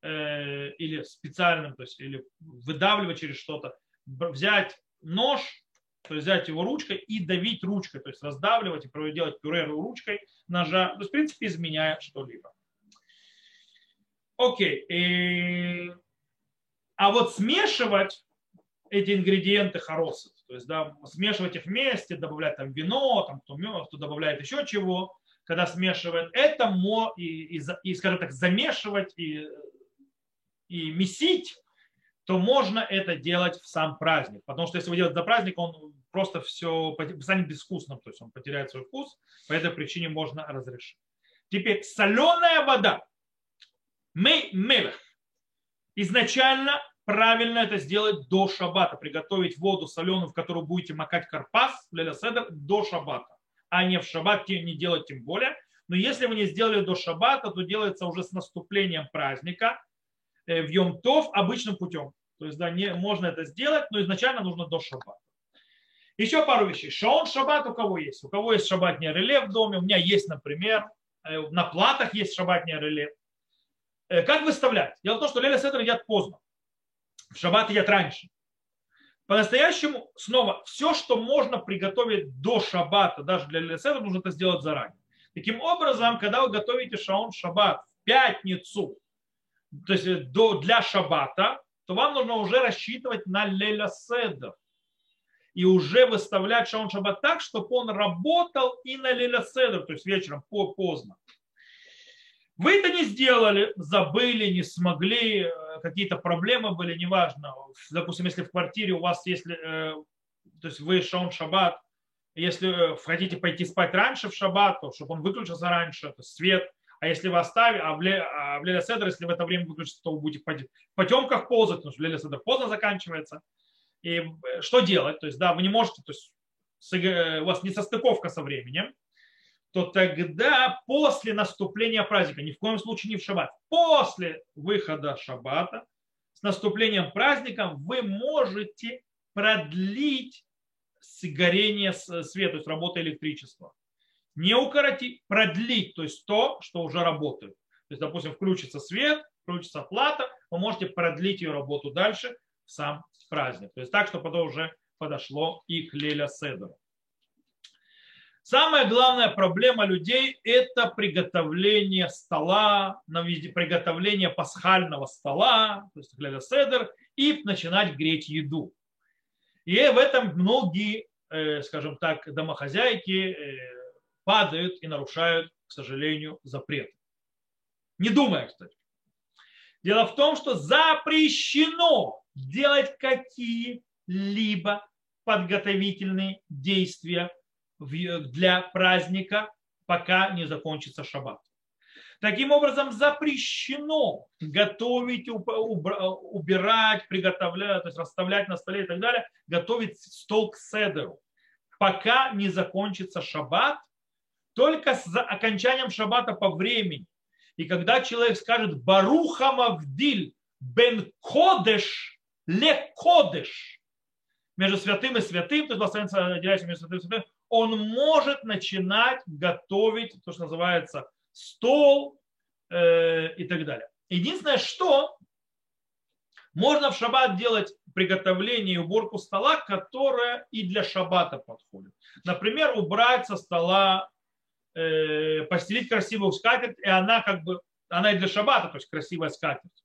или специальным, то есть или выдавливать через что-то, взять нож, то есть взять его ручкой и давить ручкой, то есть раздавливать и делать пюре ручкой ножа, то есть в принципе изменяя что-либо. Окей. И... А вот смешивать эти ингредиенты хоросов. То есть да, смешивать их вместе, добавлять там вино, там, кто, кто добавляет еще чего, когда смешивает, это мо, и, и, и, скажем так, замешивать и, и месить, то можно это делать в сам праздник. Потому что если вы делаете за праздник, он просто все станет безвкусным, то есть он потеряет свой вкус, по этой причине можно разрешить. Теперь соленая вода. Мы мелех. Изначально правильно это сделать до шаббата, приготовить воду соленую, в которую будете макать карпас, седер, до шаббата, а не в шаббат, не делать тем более. Но если вы не сделали до шаббата, то делается уже с наступлением праздника в Йом-Тов обычным путем. То есть да, не, можно это сделать, но изначально нужно до шаббата. Еще пару вещей. Шаон шаббат у кого есть? У кого есть шаббатное реле в доме? У меня есть, например, э, на платах есть шаббатное реле. Э, как выставлять? Дело в том, что Леля Седр едят поздно. В шаббат едят раньше. По-настоящему, снова, все, что можно приготовить до шаббата, даже для Леля Седр, нужно это сделать заранее. Таким образом, когда вы готовите шаон шаббат в пятницу, то есть э, до, для шаббата, то вам нужно уже рассчитывать на Леля Седр и уже выставлять шаон шаббат так, чтобы он работал и на Леля Седр, то есть вечером поздно. Вы это не сделали, забыли, не смогли, э, какие-то проблемы были, неважно. Допустим, если в квартире у вас, если, э, то есть вы шаун шаббат, если хотите пойти спать раньше в шаббат, то чтобы он выключился раньше, то свет, а если вы оставите, а в, Ле, а в Леля Седр, если в это время выключится, то вы будете в потемках ползать, потому что Леля Седр поздно заканчивается. И э, что делать? То есть, да, вы не можете, то есть у вас не состыковка со временем, то тогда после наступления праздника, ни в коем случае не в шаббат, после выхода шаббата, с наступлением праздника вы можете продлить горение света, то есть работа электричества. Не укоротить, продлить, то есть то, что уже работает. То есть, допустим, включится свет, включится плата, вы можете продлить ее работу дальше в сам праздник. То есть так, чтобы это уже подошло и к Леля Седору. Самая главная проблема людей – это приготовление стола, приготовление пасхального стола, то есть хлеба седер, и начинать греть еду. И в этом многие, э, скажем так, домохозяйки э, падают и нарушают, к сожалению, запрет. Не думая, кстати. Дело в том, что запрещено делать какие-либо подготовительные действия для праздника, пока не закончится шаббат. Таким образом, запрещено готовить, убирать, приготовлять, то есть расставлять на столе и так далее, готовить стол к седеру, пока не закончится шаббат, только с окончанием шаббата по времени. И когда человек скажет «Баруха Мавдиль бен Кодеш ле Кодеш», между святым и святым, то есть благословенство отделяющим между святым и святым, он может начинать готовить то, что называется стол э, и так далее. Единственное, что можно в шаббат делать приготовление и уборку стола, которая и для шаббата подходит. Например, убрать со стола, э, постелить красивую скатерть, и она как бы, она и для шаббата, то есть красивая скатерть.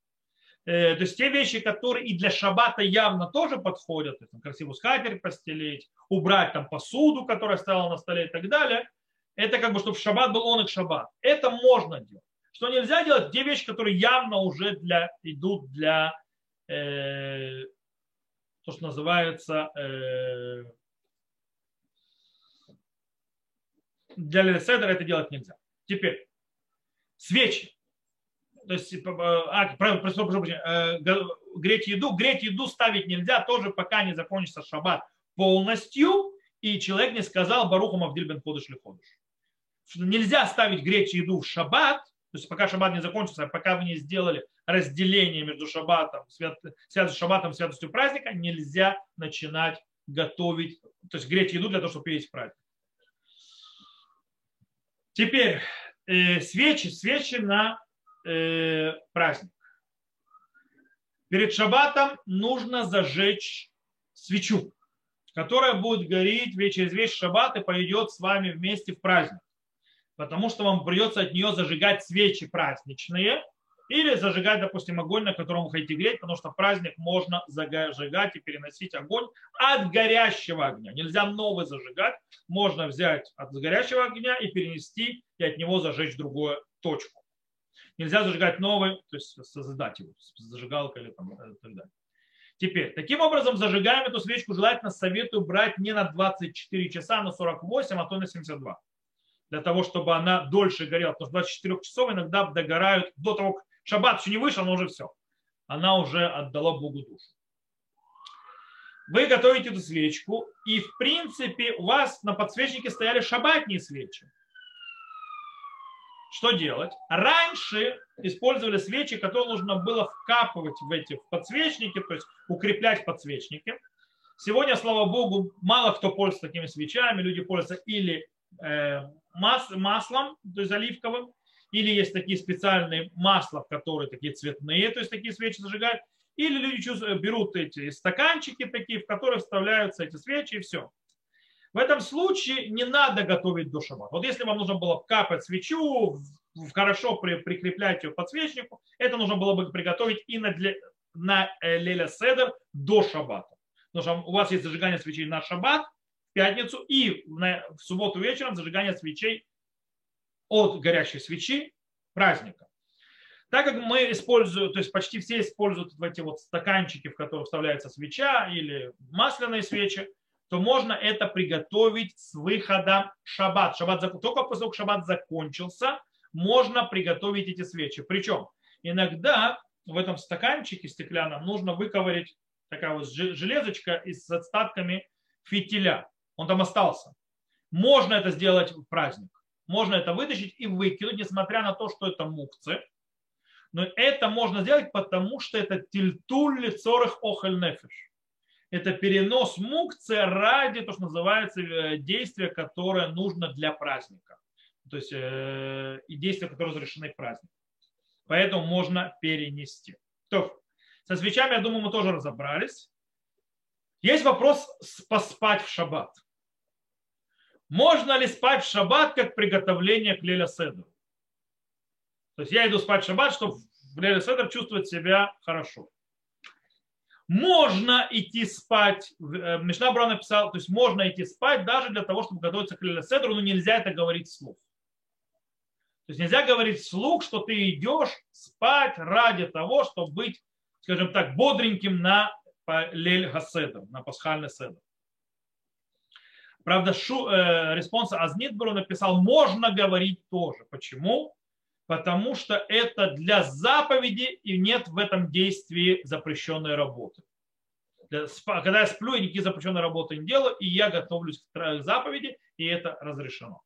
Э, то есть те вещи, которые и для шаббата явно тоже подходят, там, красивую скатерть постелить, убрать там посуду, которая стояла на столе и так далее, это как бы, чтобы шаббат был он и шаббат. Это можно делать. Что нельзя делать, те вещи, которые явно уже для, идут для э, то, что называется э, для леседера это делать нельзя. Теперь, свечи то есть, э, а, прошу, прошу, э, греть еду, греть еду ставить нельзя тоже, пока не закончится шаббат полностью, и человек не сказал Баруху Мавдиль бен Ходыш ли Ходыш. Нельзя ставить греть еду в шаббат, то есть пока шаббат не закончится, пока вы не сделали разделение между шаббатом, свят, святостью шаббатом, святостью праздника, нельзя начинать готовить, то есть греть еду для того, чтобы есть праздник. Теперь э, свечи, свечи на э, праздник. Перед шаббатом нужно зажечь свечу, которая будет гореть через весь шаббат и пойдет с вами вместе в праздник. Потому что вам придется от нее зажигать свечи праздничные или зажигать, допустим, огонь, на котором вы хотите греть, потому что праздник можно зажигать и переносить огонь от горящего огня. Нельзя новый зажигать, можно взять от горящего огня и перенести и от него зажечь другую точку. Нельзя зажигать новый, то есть создать его, зажигалка или там, и так далее. Теперь, таким образом, зажигаем эту свечку, желательно советую брать не на 24 часа, а на 48, а то на 72. Для того, чтобы она дольше горела. Потому что 24 часов иногда догорают до того, как шаббат еще не вышел, но уже все. Она уже отдала Богу душу. Вы готовите эту свечку, и в принципе у вас на подсвечнике стояли шаббатные свечи что делать? Раньше использовали свечи, которые нужно было вкапывать в эти подсвечники, то есть укреплять подсвечники. Сегодня, слава богу, мало кто пользуется такими свечами. Люди пользуются или э, мас, маслом, то есть оливковым, или есть такие специальные масла, которые такие цветные, то есть такие свечи зажигают, или люди берут эти стаканчики такие, в которые вставляются эти свечи и все. В этом случае не надо готовить до шаббата. Вот если вам нужно было капать свечу, хорошо прикреплять ее к подсвечнику, это нужно было бы приготовить и на, для, на э, Леля Седер до шаббата. Потому что у вас есть зажигание свечей на шаббат, в пятницу, и на, в субботу вечером зажигание свечей от горящей свечи праздника. Так как мы используем, то есть почти все используют в эти вот стаканчики, в которых вставляется свеча или масляные свечи, то можно это приготовить с выхода шаббат. шаббат только после того, как шаббат закончился, можно приготовить эти свечи. Причем иногда в этом стаканчике стеклянном нужно выковырить такая вот железочка и с остатками фитиля. Он там остался. Можно это сделать в праздник. Можно это вытащить и выкинуть, несмотря на то, что это мукцы. Но это можно сделать, потому что это тильтуль лицорых охель нефиш. Это перенос мукцы ради, то, что называется, э, действия, которое нужно для праздника. То есть э, и действия, которые разрешены в праздник. Поэтому можно перенести. То, со свечами, я думаю, мы тоже разобрались. Есть вопрос поспать в шаббат. Можно ли спать в шаббат как приготовление к Леля Седру? То есть я иду спать в шаббат, чтобы в Леля Седр чувствовать себя хорошо. Можно идти спать, э, Мишна Бра написал, то есть можно идти спать даже для того, чтобы готовиться к Леля Седру, но нельзя это говорить вслух. То есть нельзя говорить вслух, что ты идешь спать ради того, чтобы быть, скажем так, бодреньким на ליל הסדר, на пасхальный седер. Правда, э, респонса Аз Нидберу написал, можно говорить тоже. Почему? Потому что это для заповеди и нет в этом действии запрещенной работы. Когда я сплю, я никакие запрещенные работы не делаю, и я готовлюсь к заповеди, и это разрешено.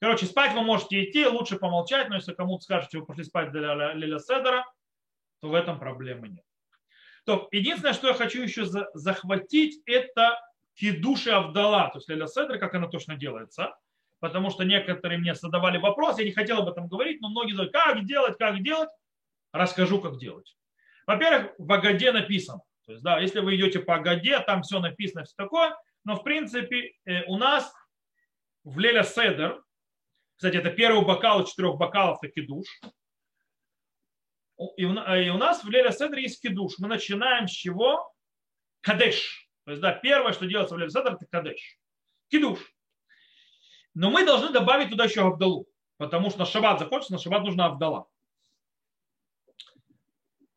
Короче, спать вы можете идти, лучше помолчать, но если кому-то скажете, вы пошли спать для Лиля Седера, то в этом проблемы нет. То, единственное, что я хочу еще захватить, это кидуши Авдала, то есть Лиля Седер, как она точно делается. Потому что некоторые мне задавали вопрос, я не хотел об этом говорить, но многие говорят, как делать, как делать. Расскажу, как делать. Во-первых, в Агаде написано. То есть, да, если вы идете по Агаде, там все написано, все такое. Но, в принципе, э, у нас в Леля Седер, кстати, это первый бокал из четырех бокалов, это кидуш. И у нас в Леля Седр есть кидуш. Мы начинаем с чего? Кадеш. То есть, да, первое, что делается в Седр, это кадеш. Кидуш. Но мы должны добавить туда еще Авдалу. Потому что на шаббат закончится, на шаббат нужна Авдала.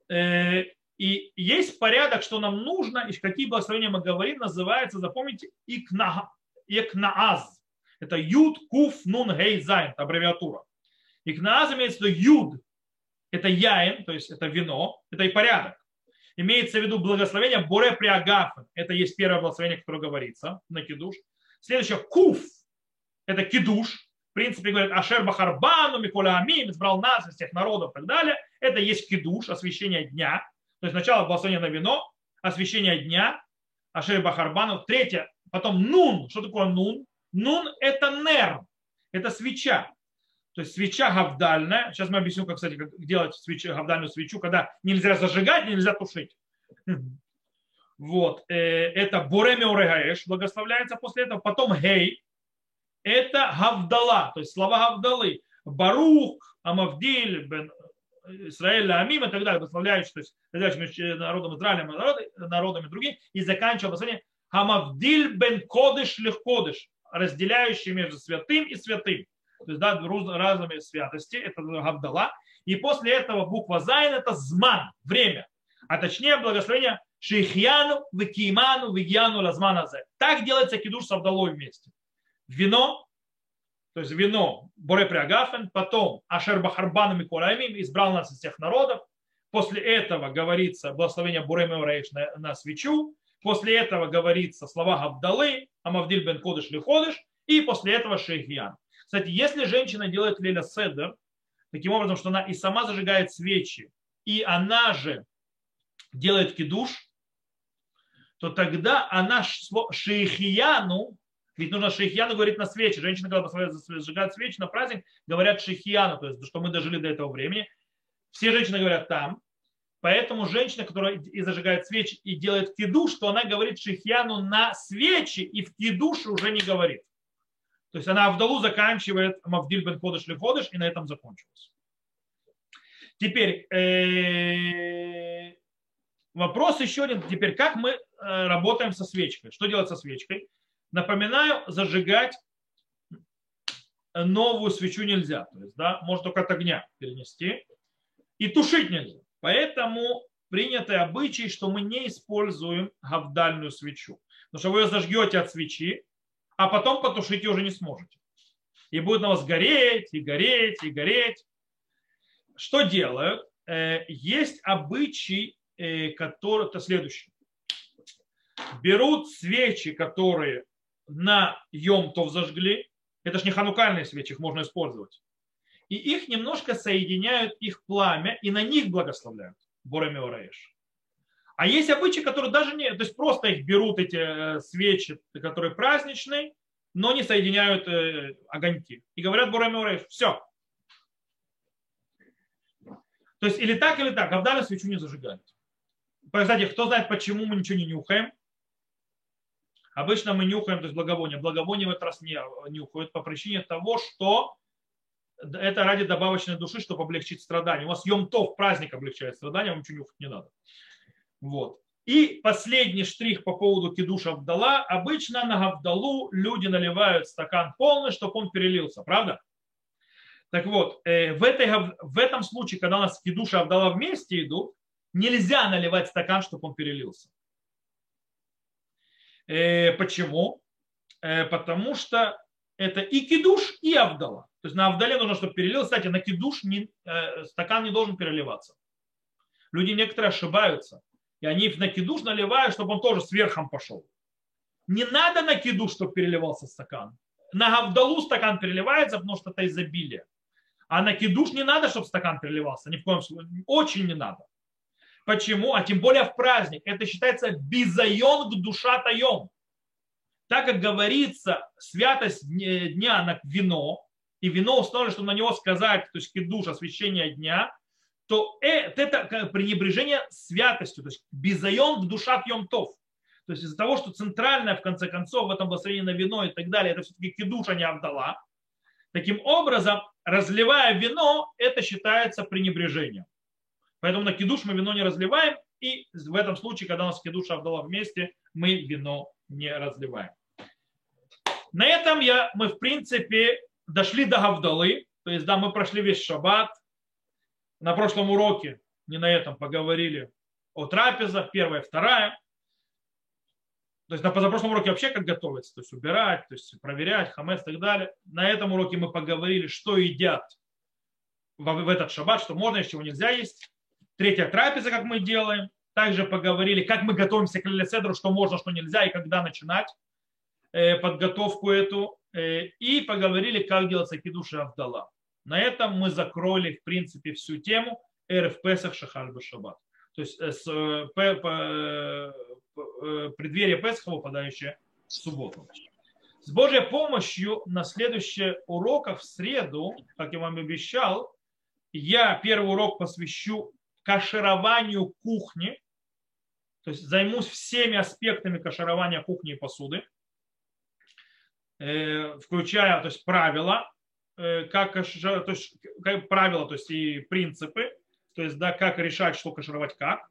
Э, и есть порядок, что нам нужно, и какие благословения мы говорим, называется, запомните, икна, икнааз. Это Юд, Куф, Нун, Гей, Зайн, аббревиатура. И кнааз имеется в виду Юд, это яин, то есть это вино, это и порядок. Имеется в виду благословение Боре Приагафен. Это есть первое благословение, которое говорится на кидуш. Следующее Куф, это кидуш. В принципе, говорят, Ашер Бахарбану, Микола Амим, избрал нас из всех народов и так далее. Это есть кидуш, освящение дня. То есть сначала благословение на вино, освящение дня, Ашер Бахарбану. Третье, потом нун. Что такое нун? Нун – это нер, это свеча. То есть свеча гавдальная. Сейчас мы объясню, как, кстати, как делать свечу, гавдальную свечу, когда нельзя зажигать, нельзя тушить. Вот. Э, это Буреме Урегаеш благословляется после этого. Потом Гей. Это Гавдала, то есть слова Гавдалы. Барух, Амавдиль, Бен Израиль, Амим и так далее, благословляющий, то есть между народом Израиля, народами другими, и заканчивал благословение Хамавдиль бен Кодыш легкодыш разделяющий между святым и святым. То есть да, разными святости, это Гавдала. И после этого буква Зайн это зман, время. А точнее благословение Шейхьяну, Викиману, Вигьяну, Лазманазе. Так делается кидуш с Авдалой вместе. Вино, то есть вино Боре Приагафен, потом Ашер Бахарбану Миколаимим избрал нас из всех народов. После этого говорится благословение Буре Меорейш на, на свечу. После этого говорится слова Гавдалы, Амавдиль бен Кодыш или Ходыш, и после этого Шейхьян. Кстати, если женщина делает Леля Седер, таким образом, что она и сама зажигает свечи, и она же делает кидуш, то тогда она шейхияну, Ведь нужно шейхьяну говорить на свечи. Женщины, когда зажигают свечи на праздник, говорят шейхьяну, то есть, что мы дожили до этого времени. Все женщины говорят там. Поэтому женщина, которая и зажигает свечи и делает киду, что она говорит шейхьяну на свечи и в кидуше уже не говорит. То есть она Авдалу заканчивает Мавдиль бен Ходыш ли Ходыш, и на этом закончилось. Теперь э, вопрос еще один. Теперь как мы э, работаем со свечкой? Что делать со свечкой? Напоминаю, зажигать новую свечу нельзя. То есть, да, можно только от огня перенести. И тушить нельзя. Поэтому принятый обычай, что мы не используем гавдальную свечу. Потому что вы ее зажгете от свечи, а потом потушить ее уже не сможете. И будет на вас гореть, и гореть, и гореть. Что делают? Э, есть обычай, э, который, это следующий. Берут свечи, которые на Йомтов зажгли. Это же не ханукальные свечи, их можно использовать. И их немножко соединяют, их пламя, и на них благословляют. Борами Ораеш. А есть обычаи, которые даже не, то есть просто их берут эти э, свечи, которые праздничные, но не соединяют э, огоньки. И говорят Бурами Ораеш, все. То есть или так, или так, а в данном свечу не зажигают. Кстати, кто знает, почему мы ничего не нюхаем? Обычно мы нюхаем, то есть благовоние. Благовоние в этот раз не нюхают по причине того, что это ради добавочной души, чтобы облегчить страдания. У вас Йом-Тов, праздник облегчает страдания, вам ничего нюхать не надо. Вот. И последний штрих по поводу кидуша Авдала. Обычно на Гавдалу люди наливают стакан полный, чтобы он перелился. Правда? Так вот, э, в, этой, в этом случае, когда у нас кидуша Авдала вместе идут, нельзя наливать стакан, чтобы он перелился. Э, почему? Э, потому что это и кидуш, и Авдала. То есть на Авдале нужно, чтобы перелил. Кстати, на кидуш не, стакан не должен переливаться. Люди некоторые ошибаются. И они на кидуш наливают, чтобы он тоже сверхом пошел. Не надо на кидуш, чтобы переливался стакан. На Гавдалу стакан переливается, потому что это изобилие. А на кидуш не надо, чтобы стакан переливался. Ни в коем случае. Очень не надо. Почему? А тем более в праздник. Это считается бизайон к душа таем. Так как говорится, святость дня на вино, и вино установлено, чтобы на него сказать, то есть кидуш, освящение дня, то это пренебрежение святостью, то есть безайон в душах йомтов. То есть из-за того, что центральное, в конце концов, в этом благословении на вино и так далее, это все-таки кидуш, а не Авдала. Таким образом, разливая вино, это считается пренебрежением. Поэтому на кидуш мы вино не разливаем, и в этом случае, когда у нас кидуш и вместе, мы вино не разливаем. На этом я, мы, в принципе, дошли до Гавдалы, то есть, да, мы прошли весь шаббат, на прошлом уроке, не на этом, поговорили о трапезах, первая, вторая. То есть на позапрошлом уроке вообще как готовиться, то есть убирать, то есть проверять, хамес и так далее. На этом уроке мы поговорили, что едят в этот шаббат, что можно, чего нельзя есть. Третья трапеза, как мы делаем. Также поговорили, как мы готовимся к Лилеседру, что можно, что нельзя и когда начинать э, подготовку эту. Э, и поговорили, как делать кидуши Авдала. На этом мы закрыли, в принципе, всю тему РФ Песах Шахаль Шаббат. То есть э, с, э, п, п, п, преддверие Песха, выпадающее в субботу. С Божьей помощью на следующих уроках в среду, как я вам обещал, я первый урок посвящу кашированию кухни, то есть займусь всеми аспектами каширования кухни и посуды, э, включая то есть, правила, Э, как, то есть, как правила, то есть и принципы, то есть да, как решать, что кашировать как.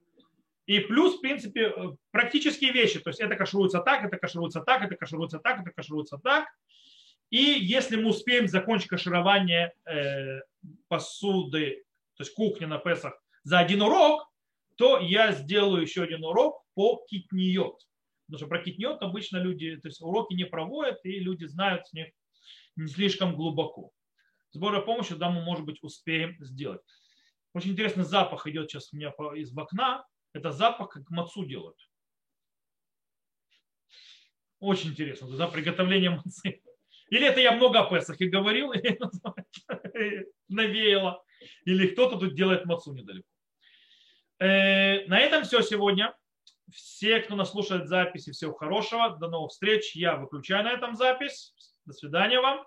И плюс, в принципе, э, практические вещи. То есть это кашируется так, это кашируется так, это кашируется так, это кашируется так. И если мы успеем закончить каширование э, посуды, то есть кухни на Песах за один урок, то я сделаю еще один урок по китниот. Потому что про китниот обычно люди, то есть уроки не проводят, и люди знают с них не слишком глубоко. С Божьей помощью, да, мы, может быть, успеем сделать. Очень интересный запах идет сейчас у меня из окна. Это запах, как мацу делают. Очень интересно, да, приготовление мацы. Или это я много о Песахе говорил, или навеяло, или кто-то тут делает мацу недалеко. Э, на этом все сегодня. Все, кто нас слушает записи, всего хорошего. До новых встреч. Я выключаю на этом запись. До свидания вам.